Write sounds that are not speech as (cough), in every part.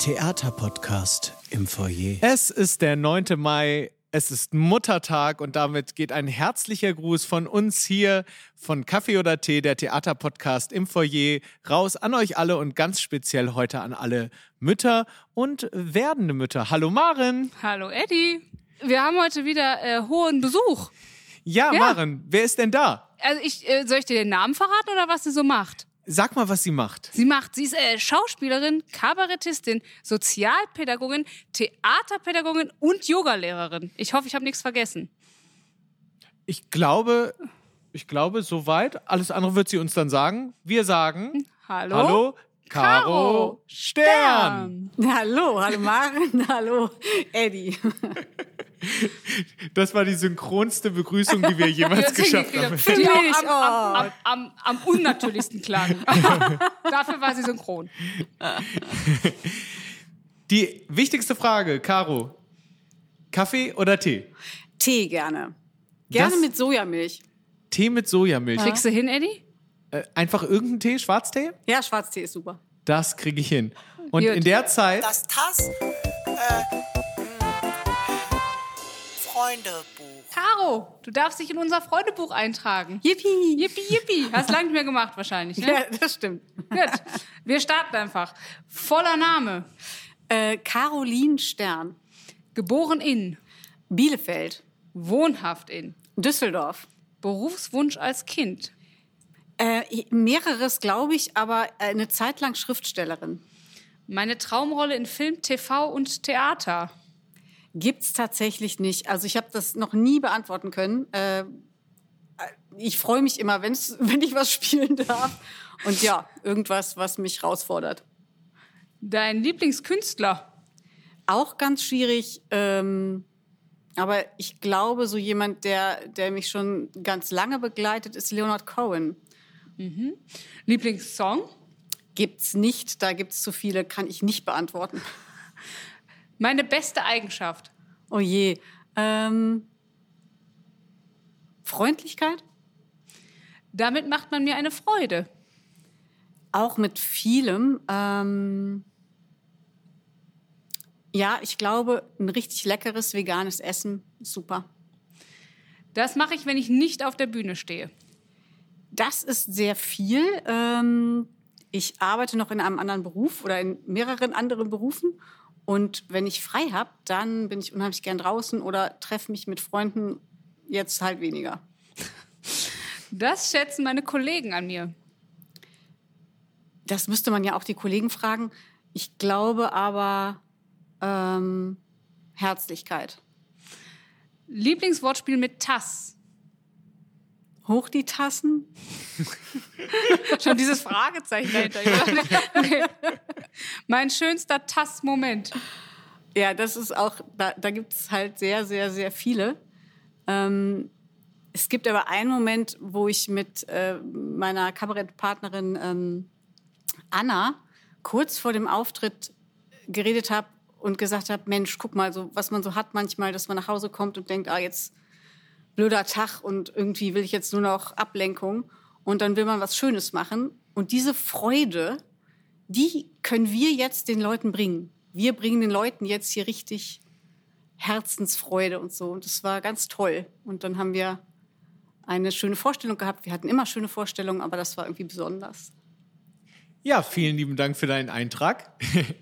Theaterpodcast im Foyer. Es ist der 9. Mai, es ist Muttertag und damit geht ein herzlicher Gruß von uns hier von Kaffee oder Tee, der Theaterpodcast im Foyer, raus an euch alle und ganz speziell heute an alle Mütter und werdende Mütter. Hallo Maren. Hallo Eddie. Wir haben heute wieder äh, hohen Besuch. Ja, Ja. Maren, wer ist denn da? Also ich, äh, soll ich dir den Namen verraten oder was sie so macht? Sag mal, was sie macht. Sie macht, sie ist äh, Schauspielerin, Kabarettistin, Sozialpädagogin, Theaterpädagogin und Yogalehrerin. Ich hoffe, ich habe nichts vergessen. Ich glaube, ich glaube, soweit. Alles andere wird sie uns dann sagen. Wir sagen Hallo? Hallo, Caro Caro Stern. Hallo, hallo Maren, (laughs) hallo Eddie. (laughs) Das war die synchronste Begrüßung, die wir jemals geschafft haben. Die auch am, am, am, am, am unnatürlichsten klang. (laughs) Dafür war sie synchron. Die wichtigste Frage, Caro. Kaffee oder Tee? Tee gerne. Gerne Das- mit Sojamilch. Tee mit Sojamilch. Kriegst du hin, Eddie? Äh, einfach irgendeinen Tee, Schwarztee? Ja, Schwarztee ist super. Das kriege ich hin. Und Gut. in der Zeit, Das Tass äh, Freundebuch. Caro, du darfst dich in unser Freundebuch eintragen. Yippie. Yippie, yippie. Hast lange nicht mehr gemacht wahrscheinlich, ne? Ja, das stimmt. Gut. Wir starten einfach. Voller Name. Äh, Caroline Stern. Geboren in. Bielefeld. Wohnhaft in. Düsseldorf. Berufswunsch als Kind. Äh, mehreres, glaube ich, aber eine Zeit lang Schriftstellerin. Meine Traumrolle in Film, TV und Theater. Gibt's tatsächlich nicht. Also ich habe das noch nie beantworten können. Äh, ich freue mich immer, wenn's, (laughs) wenn ich was spielen darf. Und ja, irgendwas, was mich herausfordert. Dein Lieblingskünstler. Auch ganz schwierig. Ähm, aber ich glaube, so jemand, der, der mich schon ganz lange begleitet, ist Leonard Cohen. Lieblingssong. Gibt's nicht, da gibt's zu viele, kann ich nicht beantworten. Meine beste Eigenschaft. Oh je. Ähm, Freundlichkeit? Damit macht man mir eine Freude. Auch mit vielem. Ähm, ja, ich glaube, ein richtig leckeres veganes Essen, super. Das mache ich, wenn ich nicht auf der Bühne stehe. Das ist sehr viel. Ähm, ich arbeite noch in einem anderen Beruf oder in mehreren anderen Berufen. Und wenn ich frei habe, dann bin ich unheimlich gern draußen oder treffe mich mit Freunden. Jetzt halt weniger. Das schätzen meine Kollegen an mir. Das müsste man ja auch die Kollegen fragen. Ich glaube aber ähm, Herzlichkeit. Lieblingswortspiel mit Tass. Hoch die Tassen. (laughs) Schon dieses Fragezeichen dahinter. (laughs) Okay. Mein schönster Tass-Moment. Ja, das ist auch, da, da gibt es halt sehr, sehr, sehr viele. Ähm, es gibt aber einen Moment, wo ich mit äh, meiner Kabarettpartnerin ähm, Anna kurz vor dem Auftritt geredet habe und gesagt habe, Mensch, guck mal, so was man so hat manchmal, dass man nach Hause kommt und denkt, ah, jetzt blöder Tag und irgendwie will ich jetzt nur noch Ablenkung und dann will man was Schönes machen und diese Freude, die können wir jetzt den Leuten bringen. Wir bringen den Leuten jetzt hier richtig Herzensfreude und so. Und das war ganz toll. Und dann haben wir eine schöne Vorstellung gehabt. Wir hatten immer schöne Vorstellungen, aber das war irgendwie besonders. ja, vielen lieben Dank für deinen Eintrag.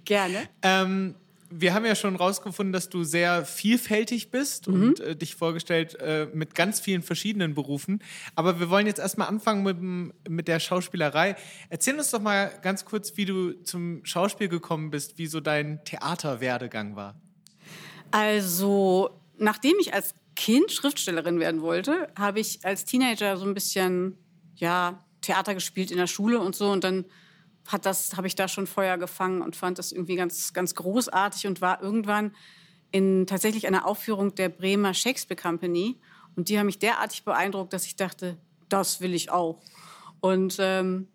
Gerne. (laughs) ähm, wir haben ja schon rausgefunden, dass du sehr vielfältig bist und äh, dich vorgestellt äh, mit ganz vielen verschiedenen Berufen. Aber wir wollen jetzt erstmal anfangen mit, mit der Schauspielerei. Erzähl uns doch mal ganz kurz, wie du zum Schauspiel gekommen bist, wie so dein Theaterwerdegang war. Also, nachdem ich als Kind Schriftstellerin werden wollte, habe ich als Teenager so ein bisschen ja, Theater gespielt in der Schule und so. Und dann hat das, habe ich da schon Feuer gefangen und fand das irgendwie ganz, ganz großartig und war irgendwann in tatsächlich einer Aufführung der Bremer Shakespeare Company. Und die haben mich derartig beeindruckt, dass ich dachte, das will ich auch. Und ähm,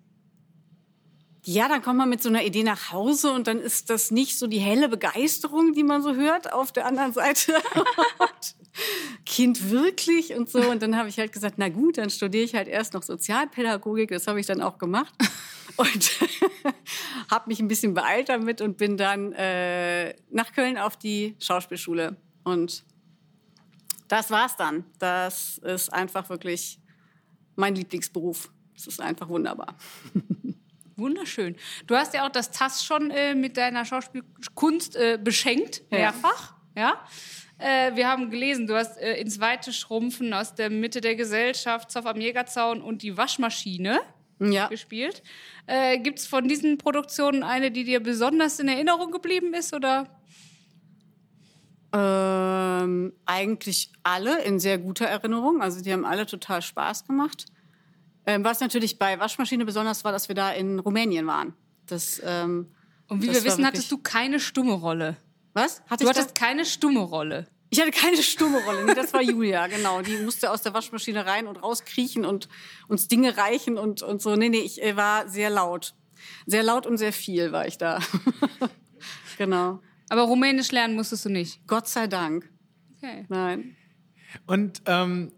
ja, dann kommt man mit so einer Idee nach Hause und dann ist das nicht so die helle Begeisterung, die man so hört auf der anderen Seite. (laughs) Kind wirklich und so. Und dann habe ich halt gesagt, na gut, dann studiere ich halt erst noch Sozialpädagogik. Das habe ich dann auch gemacht. Und (laughs) habe mich ein bisschen beeilt damit und bin dann äh, nach Köln auf die Schauspielschule. Und das war's dann. Das ist einfach wirklich mein Lieblingsberuf. Es ist einfach wunderbar. (laughs) Wunderschön. Du hast ja auch das TAS schon äh, mit deiner Schauspielkunst äh, beschenkt, Ja. mehrfach. Ja. Äh, wir haben gelesen, du hast äh, ins Weite Schrumpfen aus der Mitte der Gesellschaft, Zoff am Jägerzaun und die Waschmaschine Ja. gespielt. Äh, Gibt es von diesen Produktionen eine, die dir besonders in Erinnerung geblieben ist? Oder? Ähm, eigentlich alle in sehr guter Erinnerung. Also die haben alle total Spaß gemacht. Ähm, was natürlich bei Waschmaschine besonders war, dass wir da in Rumänien waren. Das, ähm, Und wie Das wir wissen, hattest du keine stumme Rolle. was? Hatte Du hattest keine stumme Rolle. Ich hatte keine stumme Rolle. Nee, das war Julia, genau. Die musste aus der Waschmaschine rein und rauskriechen und uns Dinge reichen und, und so. Nee, nee, ich äh, war sehr laut. Sehr laut und sehr viel war ich da. (laughs) genau. Aber Rumänisch lernen musstest du nicht. Gott sei Dank. Okay. Nein. Und ähm,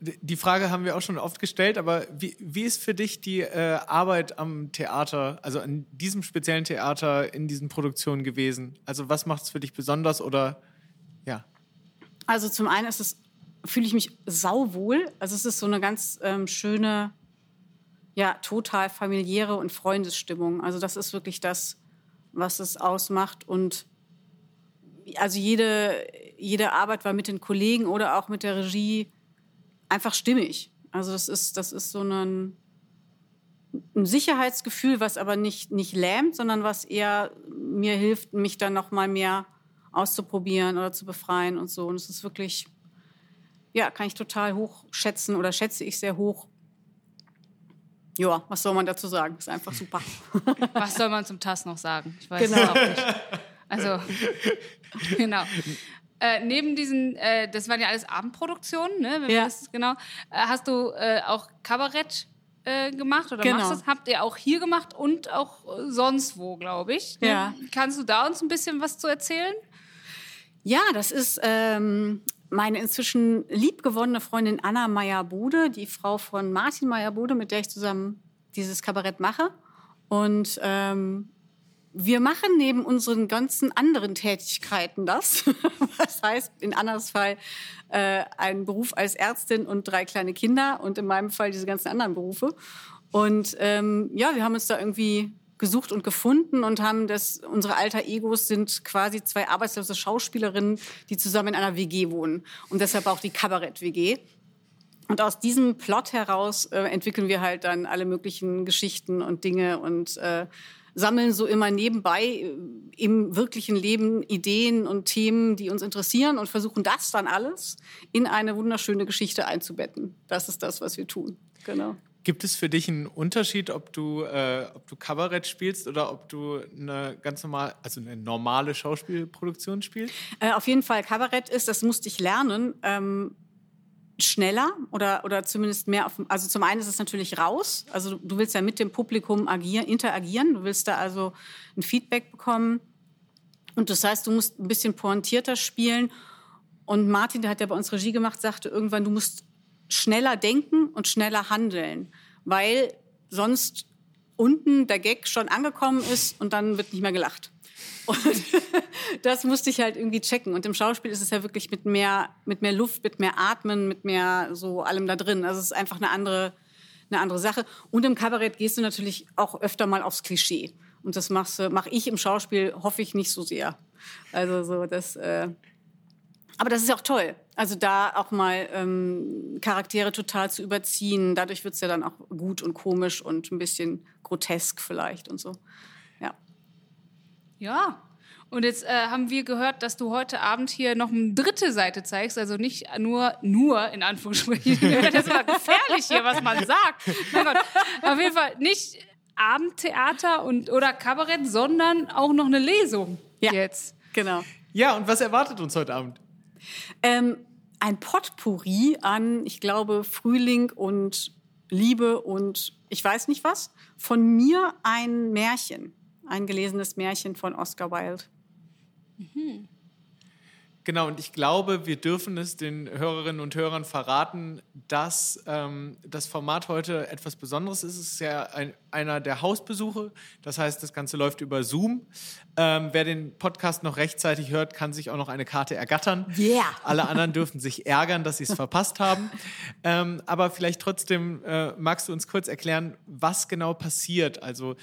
die Frage haben wir auch schon oft gestellt, aber wie, wie ist für dich die äh, Arbeit am Theater, also an diesem speziellen Theater in diesen Produktionen gewesen? Also was macht es für dich besonders oder ja? Also zum einen ist es, fühle ich mich sauwohl. Also es ist so eine ganz ähm, schöne, ja, total familiäre und Freundesstimmung. Also das ist wirklich das, was es ausmacht. Und also jede, jede Arbeit war mit den Kollegen oder auch mit der Regie einfach stimmig. Also das ist, das ist so ein, ein Sicherheitsgefühl, was aber nicht, nicht lähmt, sondern was eher mir hilft, mich dann noch mal mehr auszuprobieren oder zu befreien und so. Und es ist wirklich, ja, kann ich total hoch schätzen oder schätze ich sehr hoch. Ja, was soll man dazu sagen? Ist einfach super. (laughs) Was soll man zum TAS noch sagen? Ich weiß Genau. es auch nicht. Also, (laughs) genau. Äh, neben diesen, äh, das waren ja alles Abendproduktionen, ne? Wenn Ja. das genau. Äh, hast du äh, auch Kabarett äh, gemacht oder Genau. machst das? Habt ihr auch hier gemacht und auch äh, sonst wo, glaube ich. Ne? Ja. Kannst du da uns ein bisschen was zu erzählen? Ja, das ist ähm, meine inzwischen liebgewonnene Freundin Anna Meyer-Bude, die Frau von Martin Meyer-Bude, mit der ich zusammen dieses Kabarett mache. Und ähm, wir machen neben unseren ganzen anderen Tätigkeiten das. (laughs) Das heißt, in Annas Fall äh, einen Beruf als Ärztin und drei kleine Kinder und in meinem Fall diese ganzen anderen Berufe. Und ähm, ja, wir haben uns da irgendwie gesucht und gefunden und haben das, unsere alter Egos sind quasi zwei arbeitslose Schauspielerinnen, die zusammen in einer WG wohnen. Und deshalb auch die Kabarett-WG. Und aus diesem Plot heraus äh, entwickeln wir halt dann alle möglichen Geschichten und Dinge und äh, sammeln so immer nebenbei äh, im wirklichen Leben Ideen und Themen, die uns interessieren und versuchen das dann alles in eine wunderschöne Geschichte einzubetten. Das ist das, was wir tun. Genau. Gibt es für dich einen Unterschied, ob du, äh, ob du Kabarett spielst oder ob du eine ganz normal, also eine normale Schauspielproduktion spielst? Äh, auf jeden Fall Kabarett ist, das musste ich lernen, ähm, schneller oder, oder zumindest mehr auf, also zum einen ist es natürlich raus, also du willst ja mit dem Publikum agieren, interagieren, du willst da also ein Feedback bekommen. Und das heißt, du musst ein bisschen pointierter spielen. Und Martin, der hat ja bei uns Regie gemacht, sagte irgendwann, du musst schneller denken und schneller handeln, weil sonst unten der Gag schon angekommen ist und dann wird nicht mehr gelacht. Und (laughs) das musste ich halt irgendwie checken. Und im Schauspiel ist es ja wirklich mit mehr, mit mehr Luft, mit mehr Atmen, mit mehr so allem da drin. Also es ist einfach eine andere, eine andere Sache. Und im Kabarett gehst du natürlich auch öfter mal aufs Klischee. Und das mache ich im Schauspiel, hoffe ich nicht so sehr. Also so das. Äh, aber das ist ja auch toll. Also da auch mal ähm, Charaktere total zu überziehen. Dadurch wird's ja dann auch gut und komisch und ein bisschen grotesk vielleicht und so. Ja. Ja. Und jetzt äh, haben wir gehört, dass du heute Abend hier noch eine dritte Seite zeigst, also nicht nur, nur in Anführungsstrichen, (laughs) das ist immer gefährlich hier, was man sagt. Mein Gott. Auf jeden Fall nicht Abendtheater und, oder Kabarett, sondern auch noch eine Lesung Ja. jetzt. Genau. Ja, und was erwartet uns heute Abend? Ähm, ein Potpourri an, ich glaube, Frühling und Liebe und ich weiß nicht was. Von mir ein Märchen, ein gelesenes Märchen von Oscar Wilde. Genau, und ich glaube, wir dürfen es den Hörerinnen und Hörern verraten, dass ähm, das Format heute etwas Besonderes ist. Es ist ja ein, einer der Hausbesuche. Das heißt, das Ganze läuft über Zoom. Ähm, wer den Podcast noch rechtzeitig hört, kann sich auch noch eine Karte ergattern. Yeah. (laughs) Alle anderen dürfen sich ärgern, dass sie es verpasst haben. Ähm, aber vielleicht trotzdem äh, magst du uns kurz erklären, was genau passiert. Also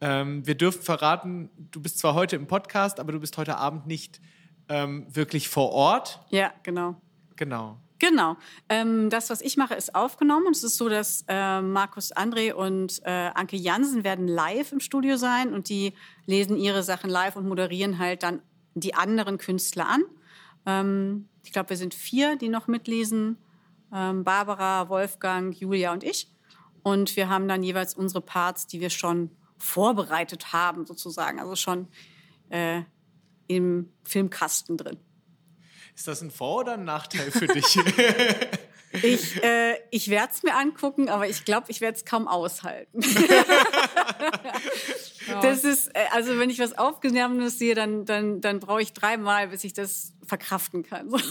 ähm, wir dürfen verraten, du bist zwar heute im Podcast, aber du bist heute Abend nicht ähm, wirklich vor Ort. Ja, genau. Genau. Genau. Ähm, das, was ich mache, ist aufgenommen. Es ist so, dass äh, Markus André und äh, Anke Jansen werden live im Studio sein und die lesen ihre Sachen live und moderieren halt dann die anderen Künstler an. Ähm, ich glaube, wir sind vier, die noch mitlesen. Ähm, Barbara, Wolfgang, Julia und ich. Und wir haben dann jeweils unsere Parts, die wir schon vorbereitet haben, sozusagen. Also schon äh, im Filmkasten drin. Ist das ein Vor- oder ein Nachteil für dich? (laughs) (laughs) Ich, äh, ich werde es mir angucken, aber ich glaube, ich werde es kaum aushalten. (laughs) das ist, äh, also wenn ich was Aufgenommenes sehe, dann, dann, dann brauche ich dreimal, bis ich das verkraften kann. Naja,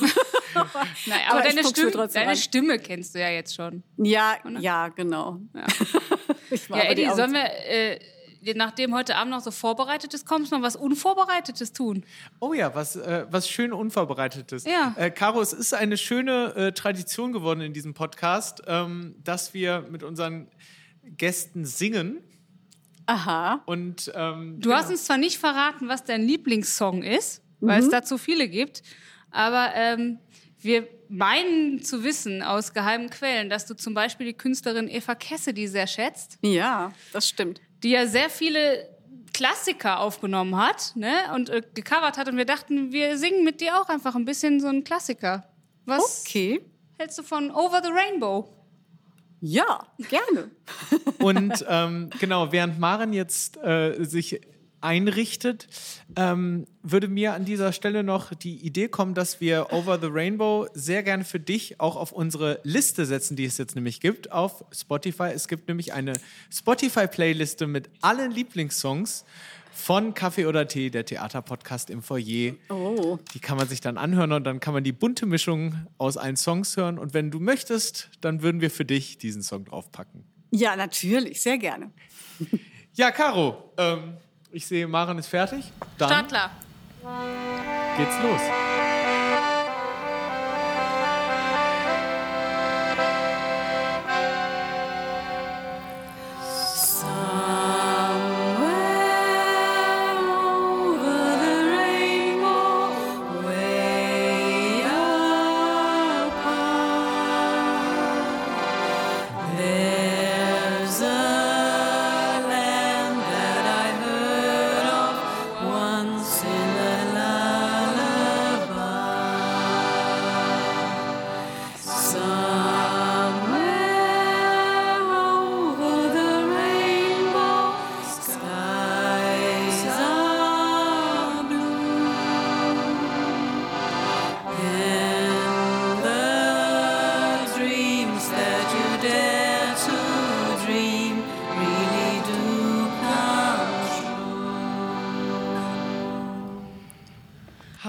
aber, Aber ich deine, Stimme, deine. Stimme kennst du ja jetzt schon. ja, ja, genau. Ich war Ja, aber die Eddie, sollen wir, äh, nachdem heute Abend noch so Vorbereitetes kommt, noch was Unvorbereitetes tun? oh ja, was, äh, was schön Unvorbereitetes. Ja. Äh, Caro, es ist eine schöne äh, Tradition geworden in diesem Podcast, ähm, dass wir mit unseren Gästen singen. Aha. Und ähm, Du hast uns zwar nicht verraten, was dein Lieblingssong ist, weil es da zu viele gibt, aber ähm, wir meinen zu wissen aus geheimen Quellen, dass du zum Beispiel die Künstlerin Eva Cassidy sehr schätzt, Ja, das stimmt. Die ja sehr viele Klassiker aufgenommen hat ne, und äh, gecovert hat und wir dachten, wir singen mit dir auch einfach ein bisschen so einen Klassiker. Was Okay. hältst du von Over the Rainbow? Ja, gerne. (laughs) Und ähm, genau, während Maren jetzt äh, sich einrichtet, ähm, würde mir an dieser Stelle noch die Idee kommen, dass wir Over the Rainbow sehr gerne für dich auch auf unsere Liste setzen, die es jetzt nämlich gibt auf Spotify. Es gibt nämlich eine Spotify-Playliste mit allen Lieblingssongs von Kaffee oder Tee, der Theaterpodcast im Foyer. Oh. Die kann man sich dann anhören und dann kann man die bunte Mischung aus allen Songs hören. Und wenn du möchtest, dann würden wir für dich diesen Song draufpacken. Ja, natürlich, sehr gerne. Ja, Caro, ähm, ich sehe, Maren ist fertig. Dann Startklar. geht's los.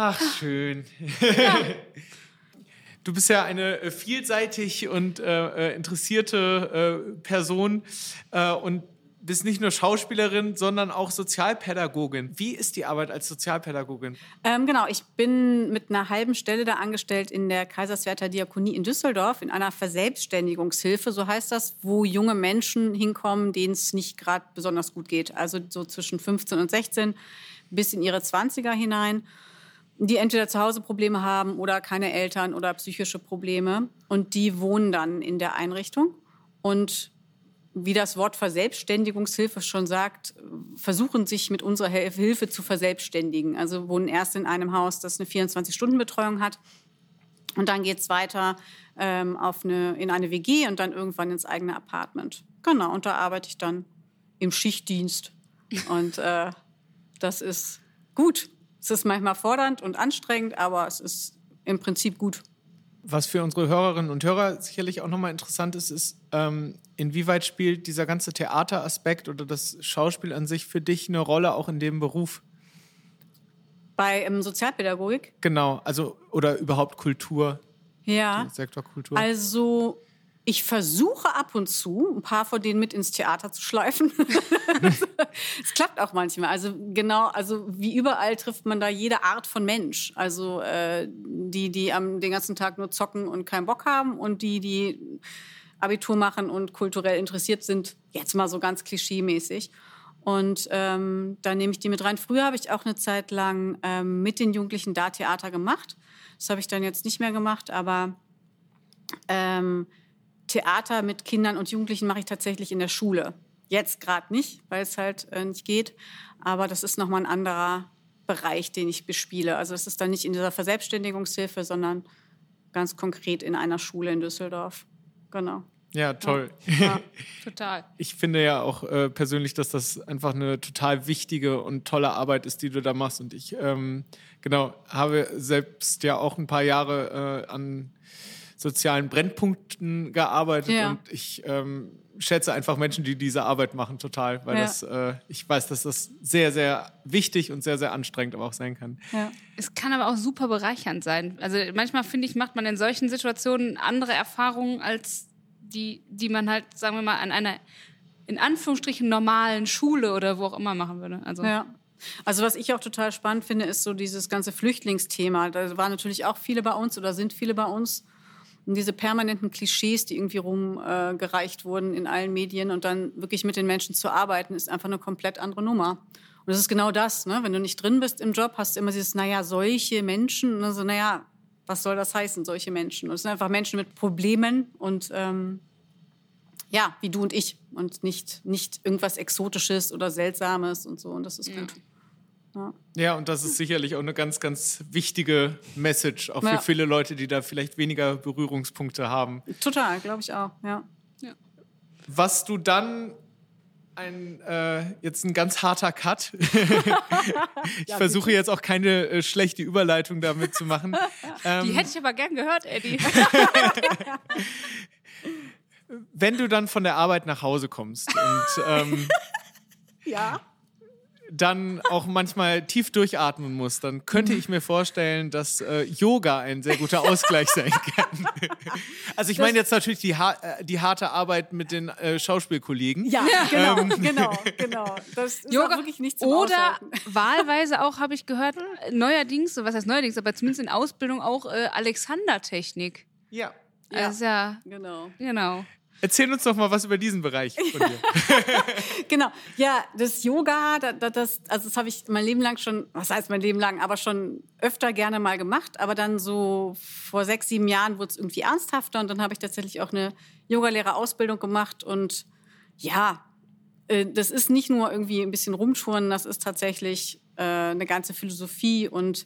Ach, schön. (laughs) Du bist ja eine äh, vielseitig und äh, äh, interessierte äh, Person äh, und bist nicht nur Schauspielerin, sondern auch Sozialpädagogin. Wie ist die Arbeit als Sozialpädagogin? Ähm, genau, ich bin mit einer halben Stelle da angestellt in der Kaiserswerther Diakonie in Düsseldorf in einer Verselbstständigungshilfe, so heißt das, wo junge Menschen hinkommen, denen es nicht gerade besonders gut geht. Also so zwischen 15 und 16 bis in ihre 20er hinein, die entweder zu Hause Probleme haben oder keine Eltern oder psychische Probleme. Und die wohnen dann in der Einrichtung. Und wie das Wort Verselbstständigungshilfe schon sagt, versuchen sich mit unserer Hilfe zu verselbstständigen. Also wohnen erst in einem Haus, das eine 24-Stunden-Betreuung hat. Und dann geht's weiter ähm, auf eine, in eine WG und dann irgendwann ins eigene Apartment. Genau, und da arbeite ich dann im Schichtdienst. Und äh, das ist gut. Es ist manchmal fordernd und anstrengend, aber es ist im Prinzip gut. Was für unsere Hörerinnen und Hörer sicherlich auch nochmal interessant ist, ist, ähm, inwieweit spielt dieser ganze Theateraspekt oder das Schauspiel an sich für dich eine Rolle, auch in dem Beruf? Bei ähm, Sozialpädagogik? Genau, also oder überhaupt Kultur, Ja. Sektor Kultur. Also ich versuche ab und zu, ein paar von denen mit ins Theater zu schleifen. (laughs) Es klappt auch manchmal. Also genau, also wie überall trifft man da jede Art von Mensch. Also äh, die, die am den ganzen Tag nur zocken und keinen Bock haben und die, die Abitur machen und kulturell interessiert sind, jetzt mal so ganz klischeemäßig. Und ähm, da nehme ich die mit rein. Früher habe ich auch eine Zeit lang ähm, mit den Jugendlichen da Theater gemacht. Das habe ich dann jetzt nicht mehr gemacht, aber ähm, Theater mit Kindern und Jugendlichen mache ich tatsächlich in der Schule. Jetzt gerade nicht, weil es halt äh, nicht geht. Aber das ist nochmal ein anderer Bereich, den ich bespiele. Also es ist dann nicht in dieser Verselbstständigungshilfe, sondern ganz konkret in einer Schule in Düsseldorf. Genau. ja, toll. Ja. (laughs) Total. Ich finde ja auch äh, persönlich, dass das einfach eine total wichtige und tolle Arbeit ist, die du da machst. Und ich, ähm, genau, habe selbst ja auch ein paar Jahre äh, an sozialen Brennpunkten gearbeitet Ja. und ich ähm, schätze einfach Menschen, die diese Arbeit machen, total, weil Ja. das, äh, ich weiß, dass das sehr, sehr wichtig und sehr, sehr anstrengend aber auch sein kann. Ja. Es kann aber auch super bereichernd sein. Also manchmal finde ich, macht man in solchen Situationen andere Erfahrungen als die, die man halt, sagen wir mal, an einer in Anführungsstrichen normalen Schule oder wo auch immer machen würde. Also Ja. Also was ich auch total spannend finde, ist so dieses ganze Flüchtlingsthema. Da waren natürlich auch viele bei uns oder sind viele bei uns. Und diese permanenten Klischees, die irgendwie rumgereicht äh, wurden in allen Medien und dann wirklich mit den Menschen zu arbeiten, ist einfach eine komplett andere Nummer. Und das ist genau das, ne? wenn du nicht drin bist im Job, hast du immer dieses, naja, solche Menschen. Und also, naja, was soll das heißen, solche Menschen? Und es sind einfach Menschen mit Problemen und ähm, ja, wie du und ich und nicht, nicht irgendwas Exotisches oder Seltsames und so. Und das ist gut. Ja, und das ist sicherlich auch eine ganz, ganz wichtige Message, auch für Ja. viele Leute, die da vielleicht weniger Berührungspunkte haben. Total, glaube ich auch, ja. Was du dann ein äh, jetzt ein ganz harter Cut. (laughs) ich versuche jetzt auch keine äh, schlechte Überleitung damit zu machen. (laughs) Ähm, Die hätte ich aber gern gehört, Eddie. (laughs) wenn du dann von der Arbeit nach Hause kommst und ähm, Ja. Dann auch manchmal tief durchatmen musst, dann könnte ich mir vorstellen, dass äh, Yoga ein sehr guter Ausgleich sein kann. (laughs) also ich meine jetzt natürlich die, ha äh, die harte Arbeit mit den äh, Schauspielkollegen. Ja, genau, (laughs) genau, genau. Das ist auch wirklich nicht zum oder Aushalten. (laughs) wahlweise auch, habe ich gehört, neuerdings, was heißt neuerdings, aber zumindest in Ausbildung auch äh, Alexander-Technik. Ja. Ja. Ist ja, Genau. genau. Erzähl uns doch mal was über diesen Bereich von dir. (laughs) Genau. Ja, das Yoga, da, da, das, also das habe ich mein Leben lang schon, was heißt mein Leben lang, aber schon öfter gerne mal gemacht. Aber dann so vor sechs, sieben Jahren wurde es irgendwie ernsthafter und dann habe ich tatsächlich auch eine Yogalehrerausbildung gemacht und ja, äh, das ist nicht nur irgendwie ein bisschen rumtouren, das ist tatsächlich äh, eine ganze Philosophie und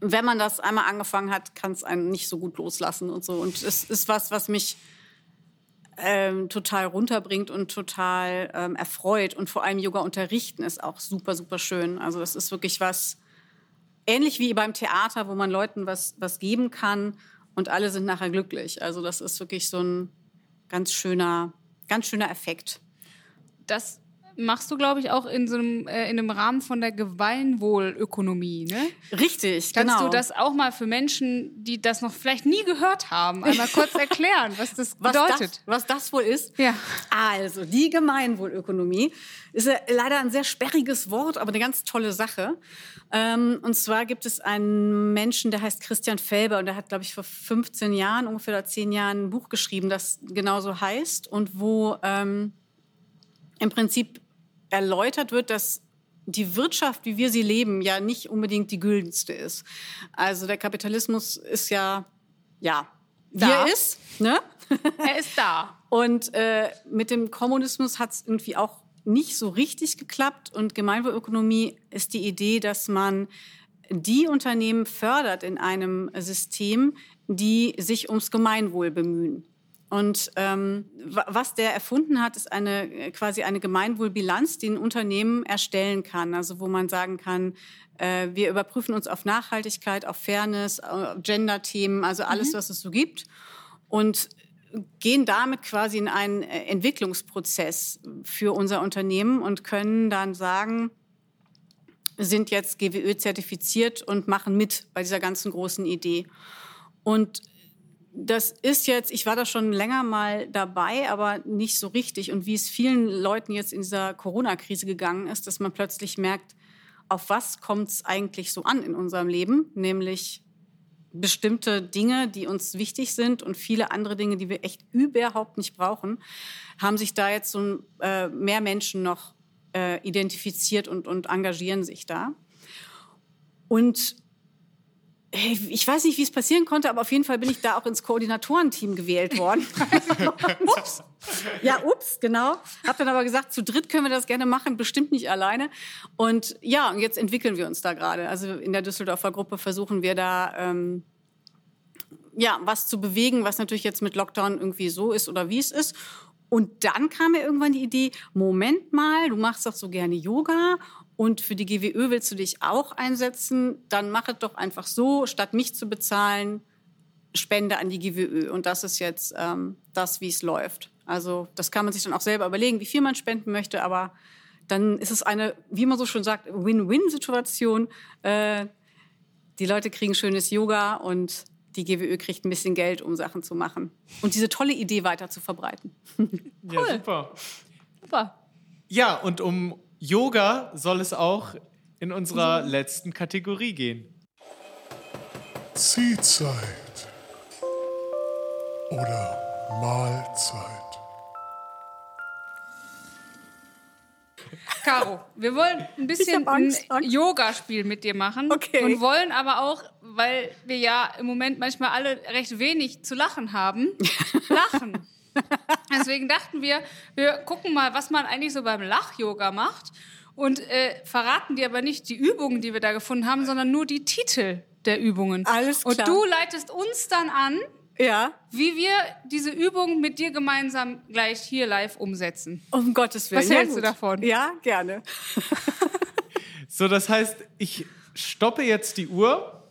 wenn man das einmal angefangen hat, kann es einen nicht so gut loslassen und so. Und es ist was, was mich ähm, total runterbringt und total ähm, erfreut. Und vor allem Yoga unterrichten ist auch super, super schön. Also das ist wirklich was, ähnlich wie beim Theater, wo man Leuten was, was geben kann und alle sind nachher glücklich. Also das ist wirklich so ein ganz schöner, ganz schöner Effekt. Das machst du, glaube ich, auch in so einem, äh, in einem Rahmen von der Gemeinwohlökonomie, ne? Richtig, Kannst genau. du das auch mal für Menschen, die das noch vielleicht nie gehört haben, einmal kurz (laughs) erklären, was das was bedeutet? Das, was das wohl ist? Ja. Also, die Gemeinwohlökonomie ist ja leider ein sehr sperriges Wort, aber eine ganz tolle Sache. Ähm, und zwar gibt es einen Menschen, der heißt Christian Felber und der hat, glaube ich, vor 15 Jahren, ungefähr oder 10 Jahren ein Buch geschrieben, das genauso heißt und wo ähm, im Prinzip erläutert wird, dass die Wirtschaft, wie wir sie leben, ja nicht unbedingt die güldenste ist. Also der Kapitalismus ist ja, ja, wie Da. er ist, ne? Er ist da. (laughs) Und äh, mit dem Kommunismus hat es irgendwie auch nicht so richtig geklappt. Und Gemeinwohlökonomie ist die Idee, dass man die Unternehmen fördert in einem System, die sich ums Gemeinwohl bemühen. Und ähm, wa- was der erfunden hat, ist eine äh, quasi eine Gemeinwohlbilanz, die ein Unternehmen erstellen kann. Also wo man sagen kann, äh, wir überprüfen uns auf Nachhaltigkeit, auf Fairness, auf Gender-Themen, also alles, was es so gibt. Und gehen damit quasi in einen äh, Entwicklungsprozess für unser Unternehmen und können dann sagen, sind jetzt GWÖ zertifiziert und machen mit bei dieser ganzen großen Idee. Und das ist jetzt, ich war da schon länger mal dabei, aber nicht so richtig. Und wie es vielen Leuten jetzt in dieser Corona-Krise gegangen ist, dass man plötzlich merkt, auf was kommt es eigentlich so an in unserem Leben, nämlich bestimmte Dinge, die uns wichtig sind und viele andere Dinge, die wir echt überhaupt nicht brauchen, haben sich da jetzt so äh, mehr Menschen noch äh, identifiziert und, und engagieren sich da. Und ich weiß nicht, wie es passieren konnte, aber auf jeden Fall bin ich da auch ins Koordinatorenteam gewählt worden. (laughs) ups. Ja, ups, genau. Hab dann aber gesagt, zu dritt können wir das gerne machen, bestimmt nicht alleine. Und ja, und jetzt entwickeln wir uns da gerade. Also in der Düsseldorfer Gruppe versuchen wir da ähm, ja was zu bewegen, was natürlich jetzt mit Lockdown irgendwie so ist oder wie es ist. Und dann kam mir irgendwann die Idee, Moment mal, du machst doch so gerne Yoga und für die GWÖ willst du dich auch einsetzen, dann mach es doch einfach so, statt mich zu bezahlen, Spende an die GWÖ. Und das ist jetzt ähm, das, wie es läuft. Also das kann man sich dann auch selber überlegen, wie viel man spenden möchte, aber dann ist es eine, wie man so schon sagt, Win-Win-Situation. Äh, die Leute kriegen schönes Yoga und die GWÖ kriegt ein bisschen Geld, um Sachen zu machen und diese tolle Idee weiter zu verbreiten. (laughs) Ja, super. Super. Ja, und um Yoga soll es auch in unserer letzten Kategorie gehen. Ziehzeit oder Mahlzeit. Caro, wir wollen ein bisschen Angst, ein Angst. Yoga-Spiel mit dir machen. Okay. Und wollen aber auch, weil wir ja im Moment manchmal alle recht wenig zu lachen haben, (laughs) lachen. (laughs) Deswegen dachten wir, wir gucken mal, was man eigentlich so beim Lach-Yoga macht und äh, verraten dir aber nicht die Übungen, die wir da gefunden haben, sondern nur die Titel der Übungen. Alles Und klar. du leitest uns dann an, Ja, wie wir diese Übung mit dir gemeinsam gleich hier live umsetzen. um Gottes Willen. Was Ja, hältst du gut. davon? Ja, gerne. (laughs) (laughs) So, das heißt, ich stoppe jetzt die Uhr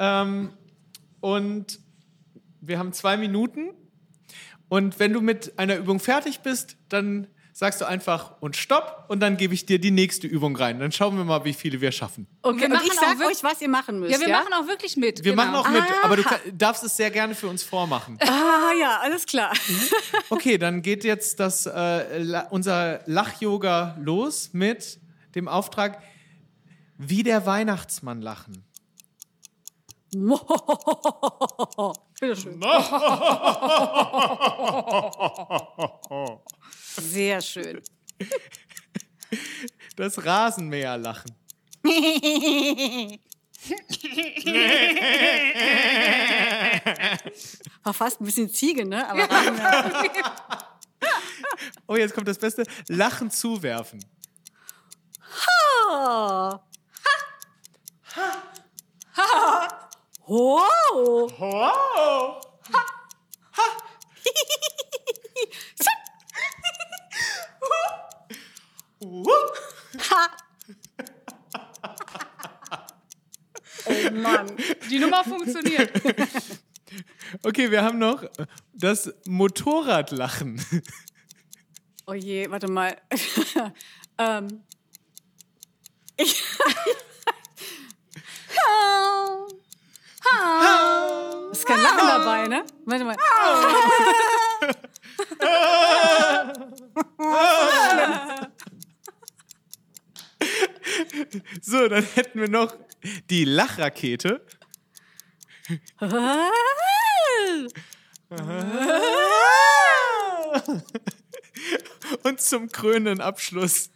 ähm, und wir haben zwei Minuten. Und wenn du mit einer Übung fertig bist, dann sagst du einfach und stopp und dann gebe ich dir die nächste Übung rein. Dann schauen wir mal, wie viele wir schaffen. Okay, wir und machen ich auch sag wirklich- euch, was ihr machen müsst. Ja, wir machen auch wirklich mit. Wir genau. machen auch mit, aber du kann, darfst es sehr gerne für uns vormachen. Ah ja, alles klar. Okay, dann geht jetzt das, äh, unser Lach-Yoga los mit dem Auftrag, wie der Weihnachtsmann lachen. (laughs) Bitteschön. (laughs) Sehr schön. Das Rasenmäher lachen. (laughs) War fast ein bisschen Ziege, ne? Aber (laughs) Oh, jetzt kommt das Beste. Lachen zuwerfen. Oh. Oh. Wow! Oh Mann. Die Nummer funktioniert. (laughs) Okay, wir haben noch das Motorradlachen. Oh je, warte mal. (laughs) ähm. Ich. Kein Lachen dabei, ne? Warte mal. (laughs) So, dann hätten wir noch die Lachrakete. Und zum krönenden Abschluss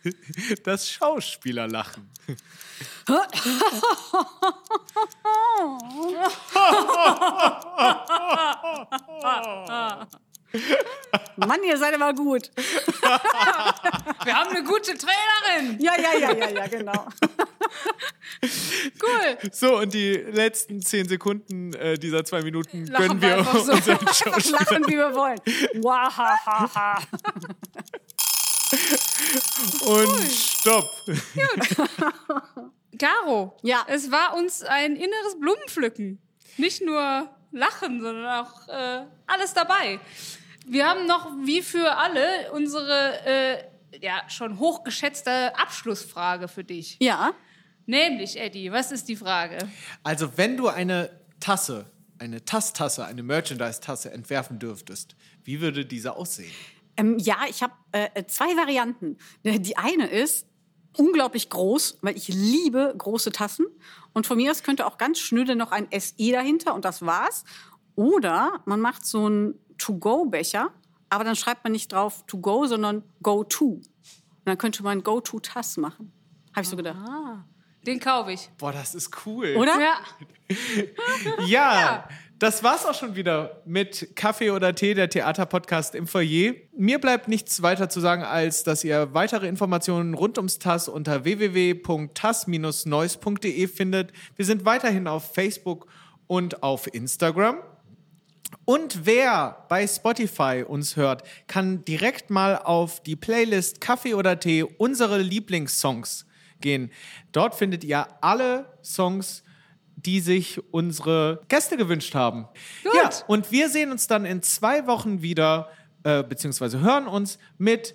das Schauspielerlachen. (laughs) (laughs) (laughs) Mann, ihr seid aber gut. (laughs) Wir haben eine gute Trainerin. Ja, ja, ja, ja, ja, genau. (laughs) Cool. So, und die letzten zehn Sekunden äh, dieser zwei Minuten Lachen gönnen wir wir einfach so. unseren Schauspieler. lachen, wie wir wollen. Wahahaha. Und stopp. Caro, Ja. es war uns ein inneres Blumenpflücken. Nicht nur Lachen, sondern auch äh, alles dabei. Wir haben noch, wie für alle, unsere äh, ja schon hochgeschätzte Abschlussfrage für dich. Ja. Nämlich, Eddie, was ist die Frage? Also, wenn du eine Tasse, eine Tasstasse, eine Merchandise-Tasse entwerfen dürftest, wie würde diese aussehen? Ähm, ja, ich habe äh, zwei Varianten. Die eine ist unglaublich groß, weil ich liebe große Tassen. Und von mir aus könnte auch ganz schnöde noch ein SE dahinter und das war's. Oder man macht so einen To-Go-Becher, aber dann schreibt man nicht drauf To Go, sondern Go To. Und dann könnte man Go To Tass machen. Habe ich so gedacht. Den kaufe ich. Boah, das ist cool. Oder? Ja. (laughs) Ja, das war's auch schon wieder mit Kaffee oder Tee, der Theaterpodcast im Foyer. Mir bleibt nichts weiter zu sagen, als dass ihr weitere Informationen rund ums TAS unter www.tas-neues.de findet. Wir sind weiterhin auf Facebook und auf Instagram. Und wer bei Spotify uns hört, kann direkt mal auf die Playlist Kaffee oder Tee unsere Lieblingssongs gehen. Dort findet ihr alle Songs, die sich unsere Gäste gewünscht haben. Ja, und wir sehen uns dann in zwei Wochen wieder, äh, beziehungsweise hören uns mit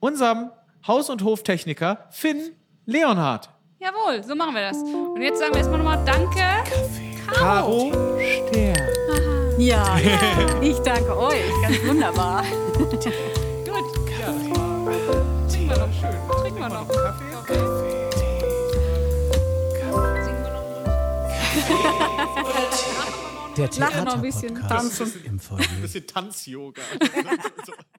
unserem Haus- und Hoftechniker Finn Leonhardt. Jawohl, so machen wir das. Und jetzt sagen wir erstmal nochmal Danke. Caro Stern. Ja, (laughs) ich danke euch. Ganz wunderbar. (laughs) Gut. Ja. Trinken wir noch. Schön. Trinken wir noch. Kaffee? Der Lache noch ein bisschen, tanzen. im Foyer. Bisschen Tanz-Yoga. (laughs)